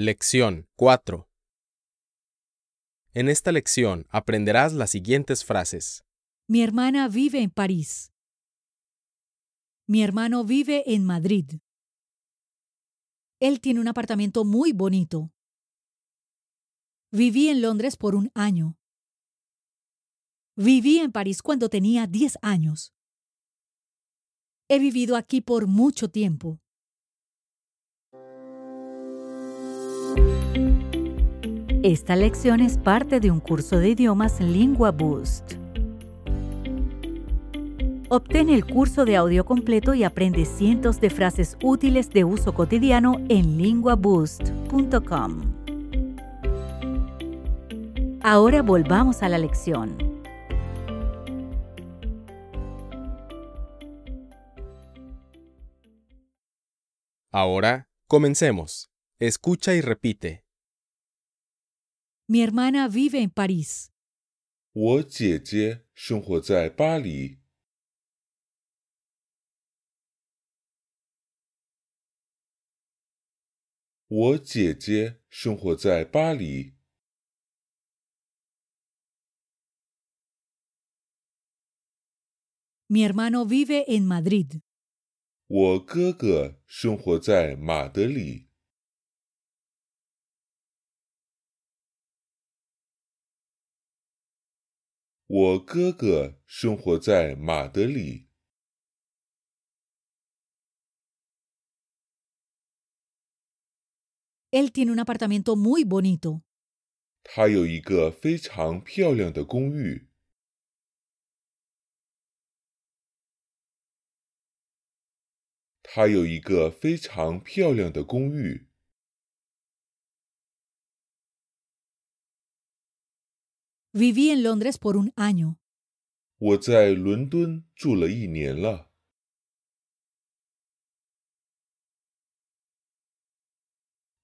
Lección 4. En esta lección aprenderás las siguientes frases. Mi hermana vive en París. Mi hermano vive en Madrid. Él tiene un apartamento muy bonito. Viví en Londres por un año. Viví en París cuando tenía 10 años. He vivido aquí por mucho tiempo. Esta lección es parte de un curso de idiomas Lingua Boost. Obtén el curso de audio completo y aprende cientos de frases útiles de uso cotidiano en linguaboost.com. Ahora volvamos a la lección. Ahora, comencemos. Escucha y repite. Mi hermana vive en París. 我姐姐生活在巴黎。我姐姐生活在巴黎。 Mi hermano vive en Madrid. 我哥哥生活在马德里。 我哥哥生活在马德里。Él tiene un apartamento muy bonito. 他有一个非常漂亮的公寓。他有一个非常漂亮的公寓。Viví en Londres por un año. 我在伦敦住了一年了。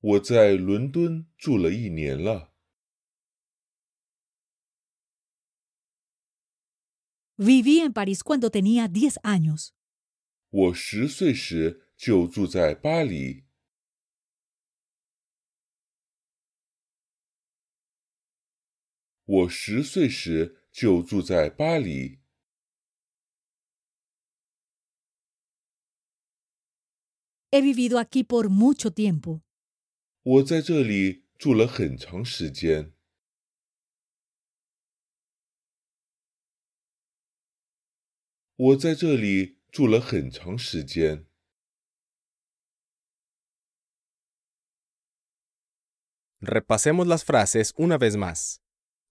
我在伦敦住了一年了。 Viví en París cuando tenía 10 años. 我十岁时就住在巴黎。 我十岁时就住在巴黎。 He vivido aquí por mucho tiempo. 我在这里住了很长时间。我在这里住了很长时间。 Repasemos las frases una vez más.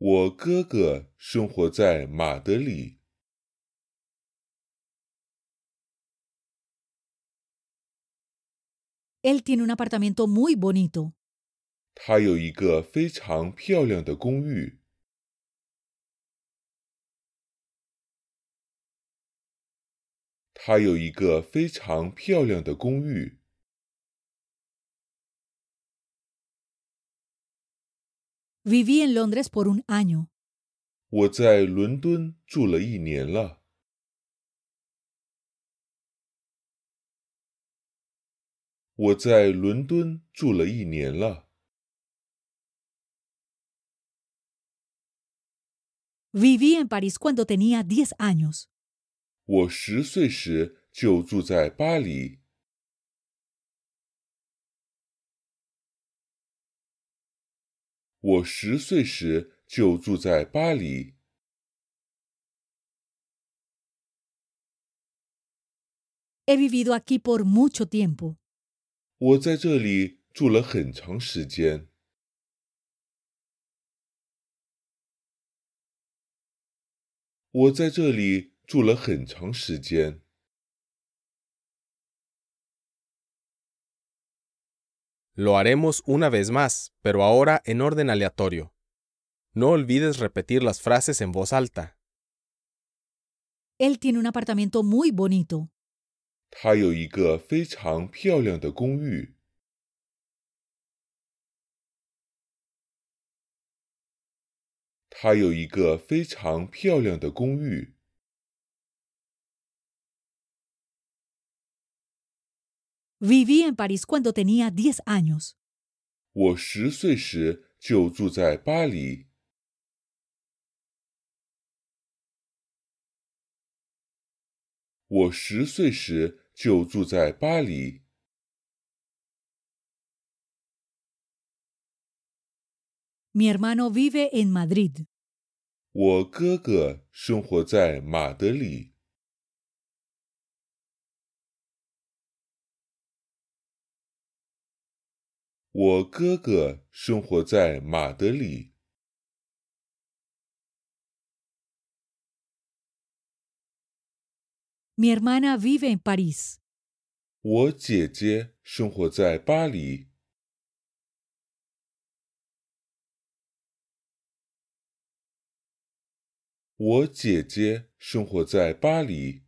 我哥哥生活在马德里。Él tiene un apartamento muy bonito. 他有一个非常漂亮的公寓。他有一个非常漂亮的公寓。Viví en Londres por un año. 我在伦敦住了一年了。我在伦敦住了一年了。 Viví en París cuando tenía 10 años. 我十岁时就住在巴黎。 我十岁时就住在巴黎。He vivido aquí por mucho tiempo. 我在这里住了很长时间。我在这里住了很长时间。Lo haremos una vez más, pero ahora en orden aleatorio. No olvides repetir las frases en voz alta. Él tiene un apartamento muy bonito. 他有一个非常漂亮的公寓。他有一个非常漂亮的公寓。 Viví en París cuando tenía 10 años. 我十岁时就住在巴黎。我十岁时就住在巴黎。 Mi hermano vive en Madrid. 我哥哥生活在马德里。 我哥哥生活在马德里。Mi hermana vive en París. 我姐姐生活在巴黎。我姐姐生活在巴黎。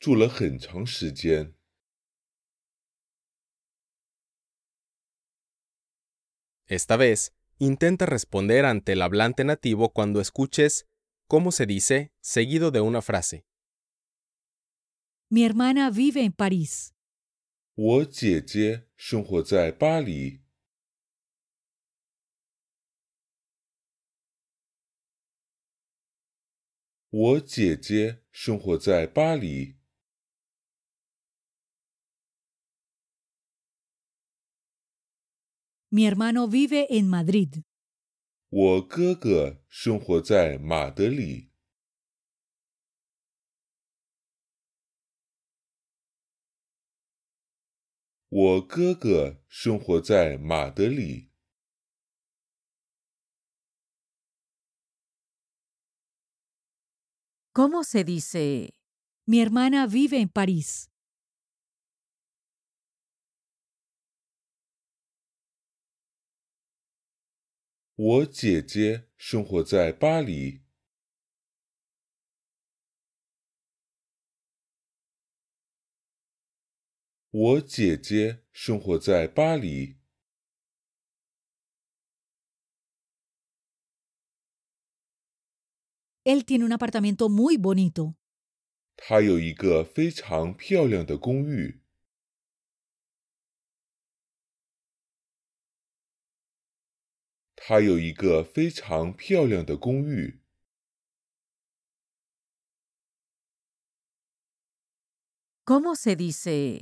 住了很长时间。 Esta vez, intenta responder ante el hablante nativo cuando escuches cómo se dice seguido de una frase. Mi hermana vive en París. 我姐姐生活在巴黎。 我姐姐生活在巴黎。 Mi hermano vive en Madrid. 我哥哥生活在马德里。 我哥哥生活在马德里。 ¿Cómo se dice? Mi hermana vive en París. 我姐姐生活在巴黎。我姐姐生活在巴黎。Él tiene un apartamento muy bonito. 他有一个非常漂亮的公寓。她有一个非常漂亮的公寓。¿Cómo se dice?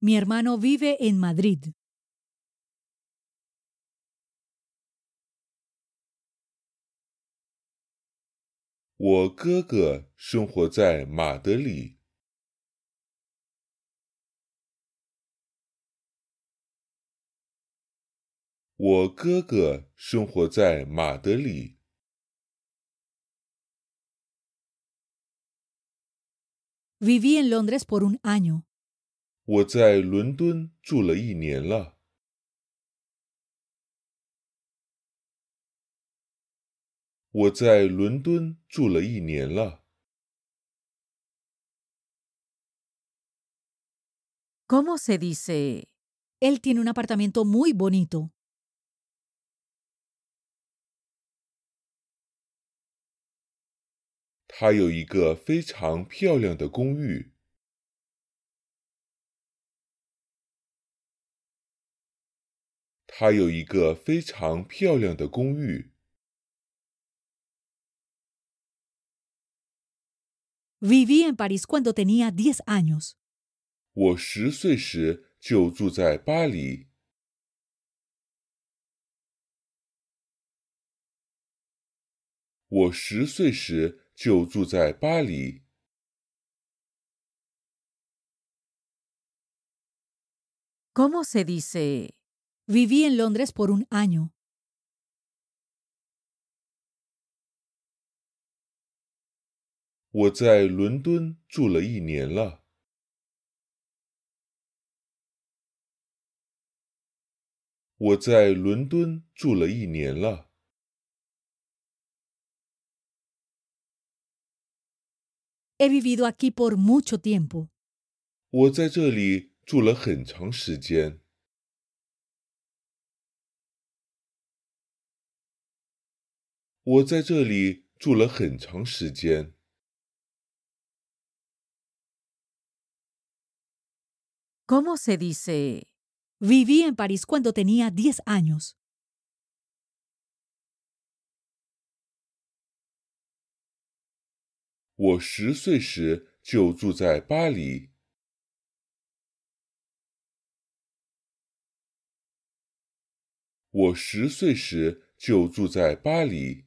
Mi hermano vive en Madrid. 我哥哥生活在马德里。我哥哥生活在马德里。 Viví en Londres por un año. 我在伦敦住了一年了。我在伦敦住了一年了。 ¿Cómo se dice? Él tiene un apartamento muy bonito. 他有一个非常漂亮的公寓。他有一个非常漂亮的公寓。Viví en París cuando tenía diez años. 我十岁时就住在巴黎。我十岁时就住在巴黎。¿Cómo se dice? Viví en Londres por un año. He vivido aquí por mucho tiempo. 我在这里住了很长时间。我在这里住了很长时间。 ¿Cómo se dice? Viví en París cuando tenía 10 años. 我十岁时就住在巴黎。我十岁时就住在巴黎。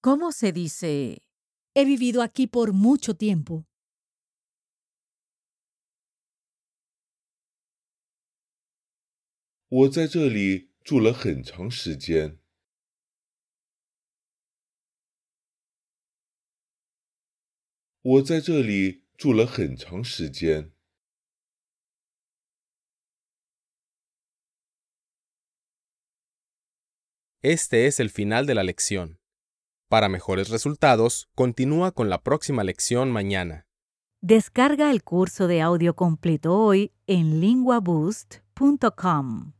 ¿Cómo se dice? He vivido aquí por mucho tiempo. 我在这里住了很长时间。 Este es el final de la lección. Para mejores resultados, continúa con la próxima lección mañana. Descarga el curso de audio completo hoy en linguaboost.com.